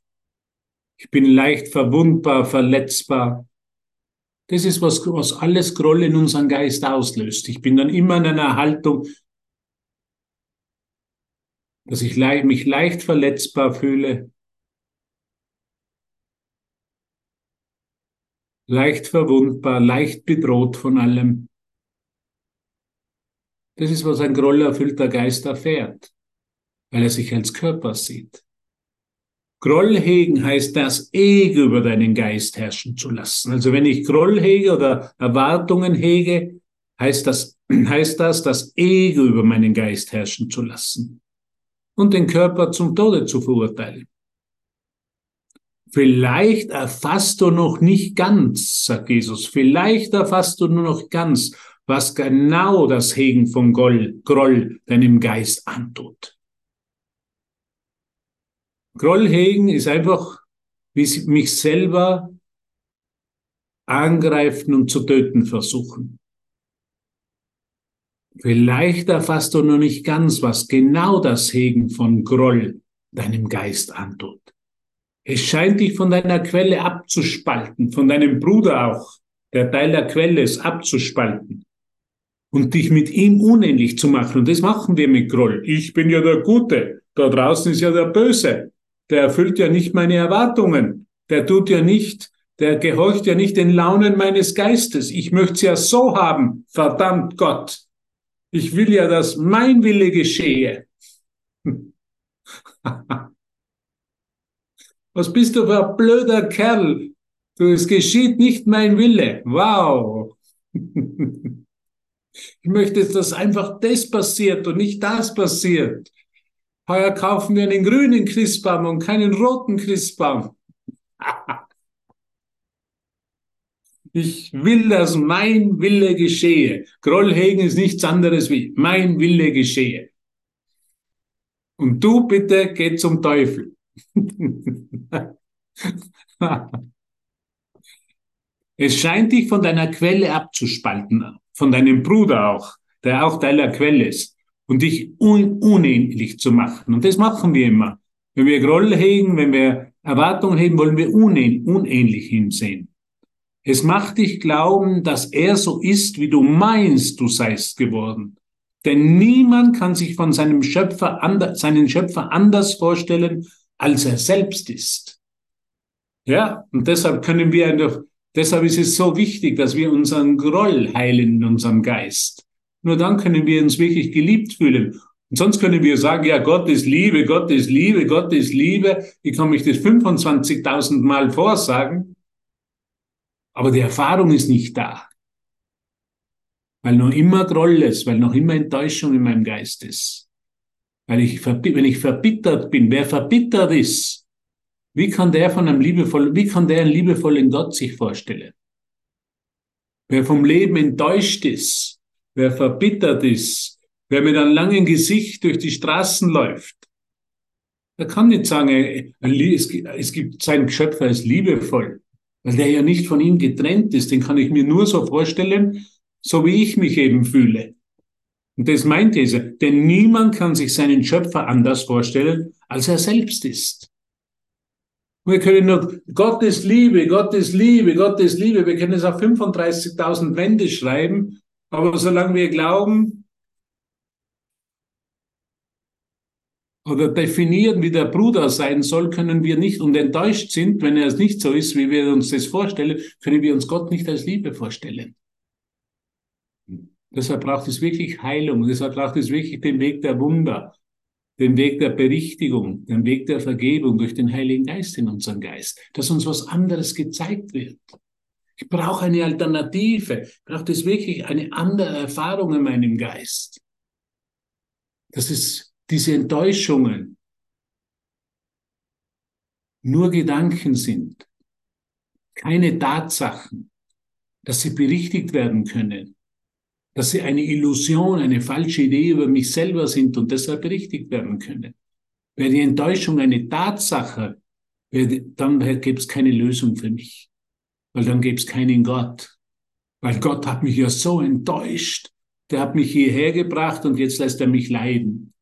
Ich bin leicht verwundbar, verletzbar. Das ist, was, was alles Groll in unseren Geist auslöst. Ich bin dann immer in einer Haltung, dass ich mich leicht verletzbar fühle, leicht verwundbar, leicht bedroht von allem. Das ist, was ein grollerfüllter Geist erfährt, weil er sich als Körper sieht. Groll hegen heißt das Ego über deinen Geist herrschen zu lassen. Also wenn ich Groll hege oder Erwartungen hege, heißt das, heißt das, das Ego über meinen Geist herrschen zu lassen und den Körper zum Tode zu verurteilen. Vielleicht erfasst du noch nicht ganz, sagt Jesus, vielleicht erfasst du nur noch ganz, was genau das Hegen von Groll, Groll deinem Geist antut. Groll hegen ist einfach, wie sie mich selber angreifen und zu töten versuchen. Vielleicht erfasst du noch nicht ganz, was genau das Hegen von Groll deinem Geist antut. Es scheint dich von deiner Quelle abzuspalten, von deinem Bruder auch, der Teil der Quelle ist, abzuspalten und dich mit ihm unähnlich zu machen. Und das machen wir mit Groll. Ich bin ja der Gute, da draußen ist ja der Böse. Der erfüllt ja nicht meine Erwartungen. Der tut ja nicht, der gehorcht ja nicht den Launen meines Geistes. Ich möchte es ja so haben, verdammt Gott. Ich will ja, dass mein Wille geschehe. Was bist du für ein blöder Kerl? Du, es geschieht nicht mein Wille. Wow. Ich möchte, dass einfach das passiert und nicht das passiert. Heuer kaufen wir einen grünen Christbaum und keinen roten Christbaum. Ich will, dass mein Wille geschehe. Grollhegen ist nichts anderes wie mein Wille geschehe. Und du bitte geh zum Teufel. es scheint dich von deiner Quelle abzuspalten, von deinem Bruder auch, der auch Teil der Quelle ist, und dich un unähnlich zu machen. Und das machen wir immer. Wenn wir Groll hegen, wenn wir Erwartungen hegen, wollen wir unähn unähnlich hinsehen. Es macht dich glauben, dass er so ist, wie du meinst, du seist geworden. Denn niemand kann sich von seinem Schöpfer, seinen Schöpfer anders vorstellen, als er selbst ist. Ja, und deshalb können wir einfach, deshalb ist es so wichtig, dass wir unseren Groll heilen in unserem Geist. Nur dann können wir uns wirklich geliebt fühlen. Und sonst können wir sagen, ja, Gott ist Liebe, Gott ist Liebe, Gott ist Liebe. Ich kann mich das 25.000 Mal vorsagen. Aber die Erfahrung ist nicht da. Weil noch immer Groll ist, weil noch immer Enttäuschung in meinem Geist ist. Weil ich, wenn ich verbittert bin, wer verbittert ist, wie kann der von einem liebevollen, wie kann der einen liebevollen Gott sich vorstellen? Wer vom Leben enttäuscht ist, wer verbittert ist, wer mit einem langen Gesicht durch die Straßen läuft, der kann nicht sagen, es gibt sein Schöpfer ist liebevoll, weil der ja nicht von ihm getrennt ist. Den kann ich mir nur so vorstellen, so wie ich mich eben fühle. Und das meint dieser, denn niemand kann sich seinen Schöpfer anders vorstellen, als er selbst ist. Wir können nur, Gott ist Liebe, Gott ist Liebe, Gott ist Liebe. Wir können es auf 35.000 Wände schreiben, aber solange wir glauben oder definieren, wie der Bruder sein soll, können wir nicht und enttäuscht sind, wenn er es nicht so ist, wie wir uns das vorstellen, können wir uns Gott nicht als Liebe vorstellen. Deshalb braucht es wirklich Heilung. Deshalb braucht es wirklich den Weg der Wunder, den Weg der Berichtigung, den Weg der Vergebung durch den Heiligen Geist in unserem Geist, dass uns was anderes gezeigt wird. Ich brauche eine Alternative. Ich brauche das wirklich eine andere Erfahrung in meinem Geist. Das ist diese Enttäuschungen nur Gedanken sind, keine Tatsachen, dass sie berichtigt werden können dass sie eine Illusion, eine falsche Idee über mich selber sind und deshalb berichtigt werden können. Wäre die Enttäuschung eine Tatsache, dann gäbe es keine Lösung für mich, weil dann gäbe es keinen Gott. Weil Gott hat mich ja so enttäuscht. Der hat mich hierher gebracht und jetzt lässt er mich leiden.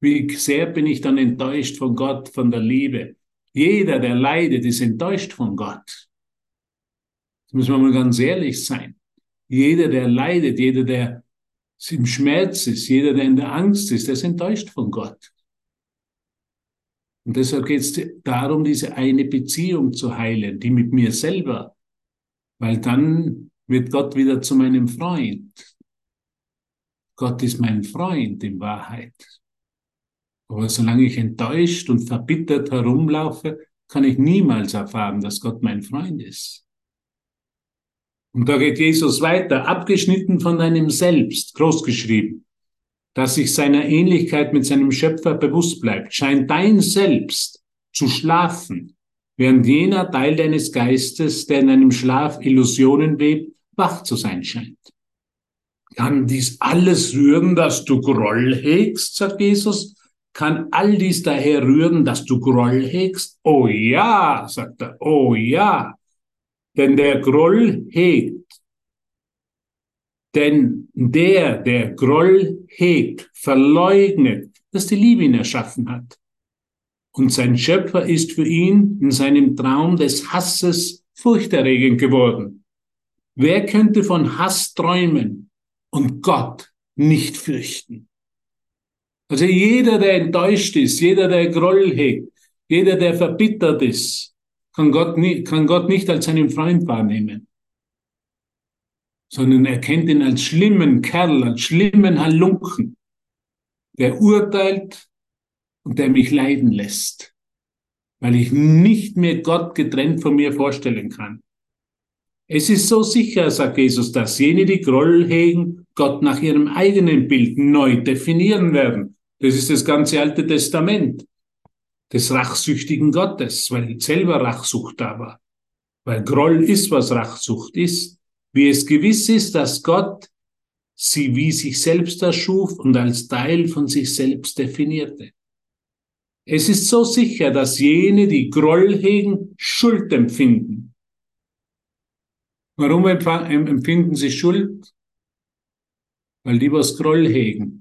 Wie sehr bin ich dann enttäuscht von Gott, von der Liebe? Jeder, der leidet, ist enttäuscht von Gott. Das müssen wir mal ganz ehrlich sein. Jeder, der leidet, jeder, der im Schmerz ist, jeder, der in der Angst ist, der ist enttäuscht von Gott. Und deshalb geht es darum, diese eine Beziehung zu heilen, die mit mir selber, weil dann wird Gott wieder zu meinem Freund. Gott ist mein Freund in Wahrheit. Aber solange ich enttäuscht und verbittert herumlaufe, kann ich niemals erfahren, dass Gott mein Freund ist. Und da geht Jesus weiter, abgeschnitten von deinem Selbst, großgeschrieben, dass sich seiner Ähnlichkeit mit seinem Schöpfer bewusst bleibt, scheint dein Selbst zu schlafen, während jener Teil deines Geistes, der in einem Schlaf Illusionen webt, wach zu sein scheint. Kann dies alles rühren, dass du Groll hegst, sagt Jesus, kann all dies daher rühren, dass du Groll hegst? Oh ja, sagt er, oh ja. Denn der Groll hegt. Denn der, der Groll hegt, verleugnet, dass die Liebe ihn erschaffen hat. Und sein Schöpfer ist für ihn in seinem Traum des Hasses furchterregend geworden. Wer könnte von Hass träumen und Gott nicht fürchten? Also jeder, der enttäuscht ist, jeder, der Groll hegt, jeder, der verbittert ist, kann Gott, nie, kann Gott nicht als seinen Freund wahrnehmen, sondern er kennt ihn als schlimmen Kerl, als schlimmen Halunken, der urteilt und der mich leiden lässt, weil ich nicht mehr Gott getrennt von mir vorstellen kann. Es ist so sicher, sagt Jesus, dass jene, die Groll hegen, Gott nach ihrem eigenen Bild neu definieren werden das ist das ganze Alte Testament des rachsüchtigen Gottes, weil selber Rachsucht da war. Weil Groll ist, was Rachsucht ist. Wie es gewiss ist, dass Gott sie wie sich selbst erschuf und als Teil von sich selbst definierte. Es ist so sicher, dass jene, die Groll hegen, Schuld empfinden. Warum empfinden sie Schuld? Weil die was Groll hegen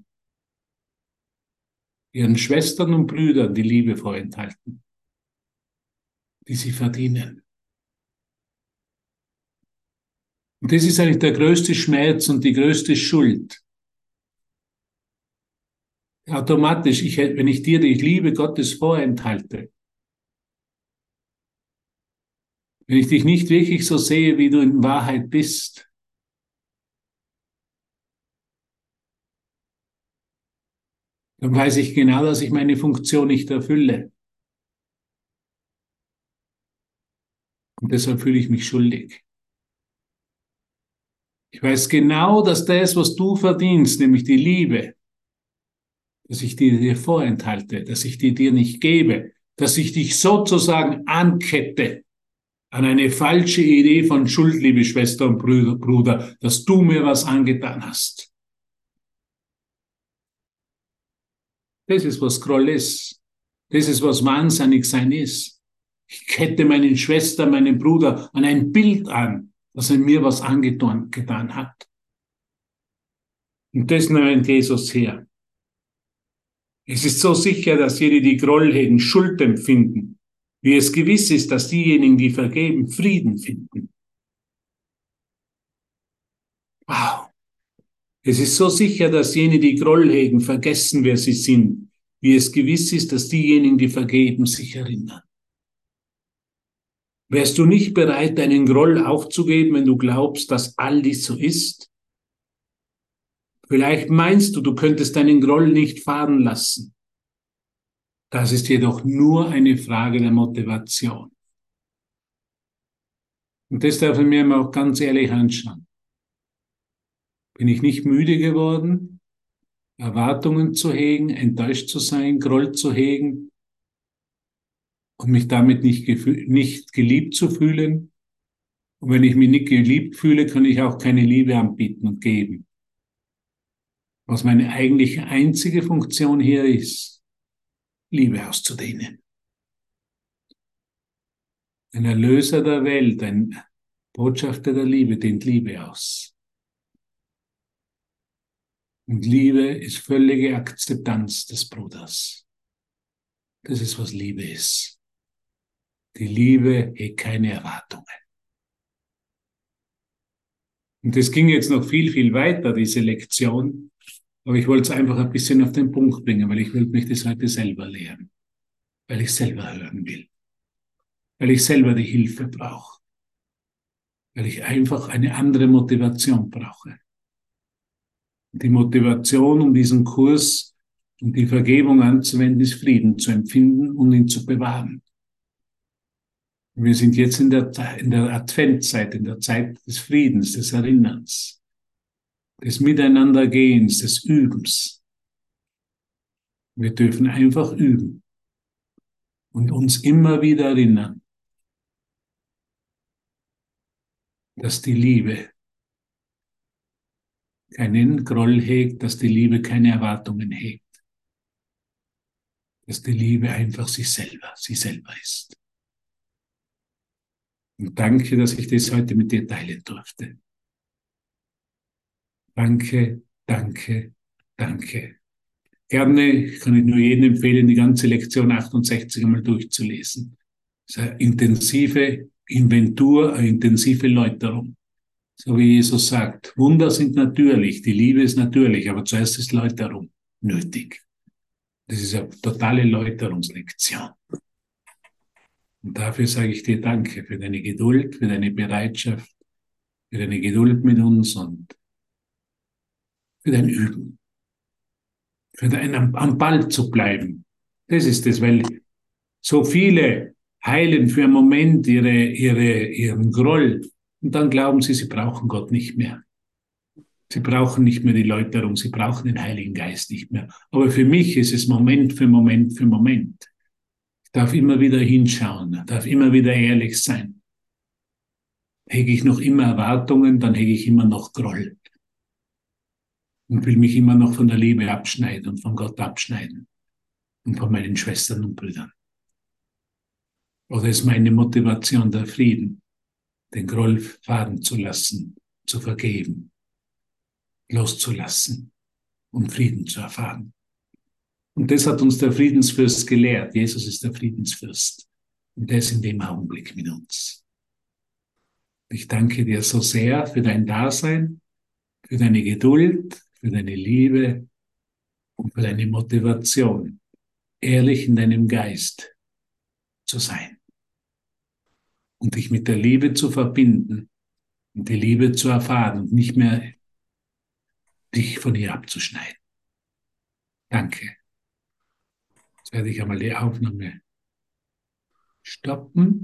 ihren Schwestern und Brüdern die Liebe vorenthalten, die sie verdienen. Und das ist eigentlich der größte Schmerz und die größte Schuld. Automatisch, ich, wenn ich dir die Liebe Gottes vorenthalte, wenn ich dich nicht wirklich so sehe, wie du in Wahrheit bist, dann weiß ich genau, dass ich meine Funktion nicht erfülle. Und deshalb fühle ich mich schuldig. Ich weiß genau, dass das, was du verdienst, nämlich die Liebe, dass ich die dir vorenthalte, dass ich die dir nicht gebe, dass ich dich sozusagen ankette an eine falsche Idee von Schuld, liebe Schwester und Bruder, dass du mir was angetan hast. Das ist, was Groll ist. Das ist, was wahnsinnig sein ist. Ich kette meinen Schwester, meinen Bruder an ein Bild an, dass er mir was angetan getan hat. Und das nimmt Jesus her. Es ist so sicher, dass jene, die Groll hegen, Schuld empfinden, wie es gewiss ist, dass diejenigen, die vergeben, Frieden finden. Wow. Es ist so sicher, dass jene, die Groll hegen, vergessen, wer sie sind, wie es gewiss ist, dass diejenigen, die vergeben, sich erinnern. Wärst du nicht bereit, deinen Groll aufzugeben, wenn du glaubst, dass all dies so ist? Vielleicht meinst du, du könntest deinen Groll nicht fahren lassen. Das ist jedoch nur eine Frage der Motivation. Und das darf ich mir auch ganz ehrlich anschauen. Bin ich nicht müde geworden, Erwartungen zu hegen, enttäuscht zu sein, Groll zu hegen und mich damit nicht, nicht geliebt zu fühlen? Und wenn ich mich nicht geliebt fühle, kann ich auch keine Liebe anbieten und geben. Was meine eigentliche einzige Funktion hier ist, Liebe auszudehnen. Ein Erlöser der Welt, ein Botschafter der Liebe dehnt Liebe aus. Und Liebe ist völlige Akzeptanz des Bruders. Das ist, was Liebe ist. Die Liebe hegt keine Erwartungen. Und das ging jetzt noch viel, viel weiter, diese Lektion. Aber ich wollte es einfach ein bisschen auf den Punkt bringen, weil ich will mich das heute selber lehren. Weil ich selber hören will. Weil ich selber die Hilfe brauche. Weil ich einfach eine andere Motivation brauche. Die Motivation, um diesen Kurs und die Vergebung anzuwenden, ist Frieden zu empfinden und ihn zu bewahren. Wir sind jetzt in der, in der Adventzeit, in der Zeit des Friedens, des Erinnerns, des Miteinandergehens, des Übens. Wir dürfen einfach üben und uns immer wieder erinnern, dass die Liebe keinen Groll hegt, dass die Liebe keine Erwartungen hegt, dass die Liebe einfach sich selber, sie selber ist. Und danke, dass ich das heute mit dir teilen durfte. Danke, danke, danke. Gerne kann ich nur jedem empfehlen, die ganze Lektion 68 einmal durchzulesen. Das ist eine intensive Inventur, eine intensive Läuterung. So wie Jesus sagt, Wunder sind natürlich, die Liebe ist natürlich, aber zuerst ist Läuterung nötig. Das ist eine totale Läuterungslektion. Und dafür sage ich dir Danke für deine Geduld, für deine Bereitschaft, für deine Geduld mit uns und für dein Üben, für dein am, am Ball zu bleiben. Das ist es, weil so viele heilen für einen Moment ihre, ihre, ihren Groll und dann glauben sie, sie brauchen Gott nicht mehr. Sie brauchen nicht mehr die Läuterung, sie brauchen den Heiligen Geist nicht mehr. Aber für mich ist es Moment für Moment für Moment. Darf immer wieder hinschauen, darf immer wieder ehrlich sein. Hege ich noch immer Erwartungen, dann hege ich immer noch Groll. Und will mich immer noch von der Liebe abschneiden und von Gott abschneiden. Und von meinen Schwestern und Brüdern. Oder ist meine Motivation der Frieden, den Groll fahren zu lassen, zu vergeben, loszulassen und Frieden zu erfahren. Und das hat uns der Friedensfürst gelehrt. Jesus ist der Friedensfürst. Und der ist in dem Augenblick mit uns. Ich danke dir so sehr für dein Dasein, für deine Geduld, für deine Liebe und für deine Motivation, ehrlich in deinem Geist zu sein und dich mit der Liebe zu verbinden und die Liebe zu erfahren und nicht mehr dich von ihr abzuschneiden. Danke. Jetzt werde ich einmal die Aufnahme stoppen.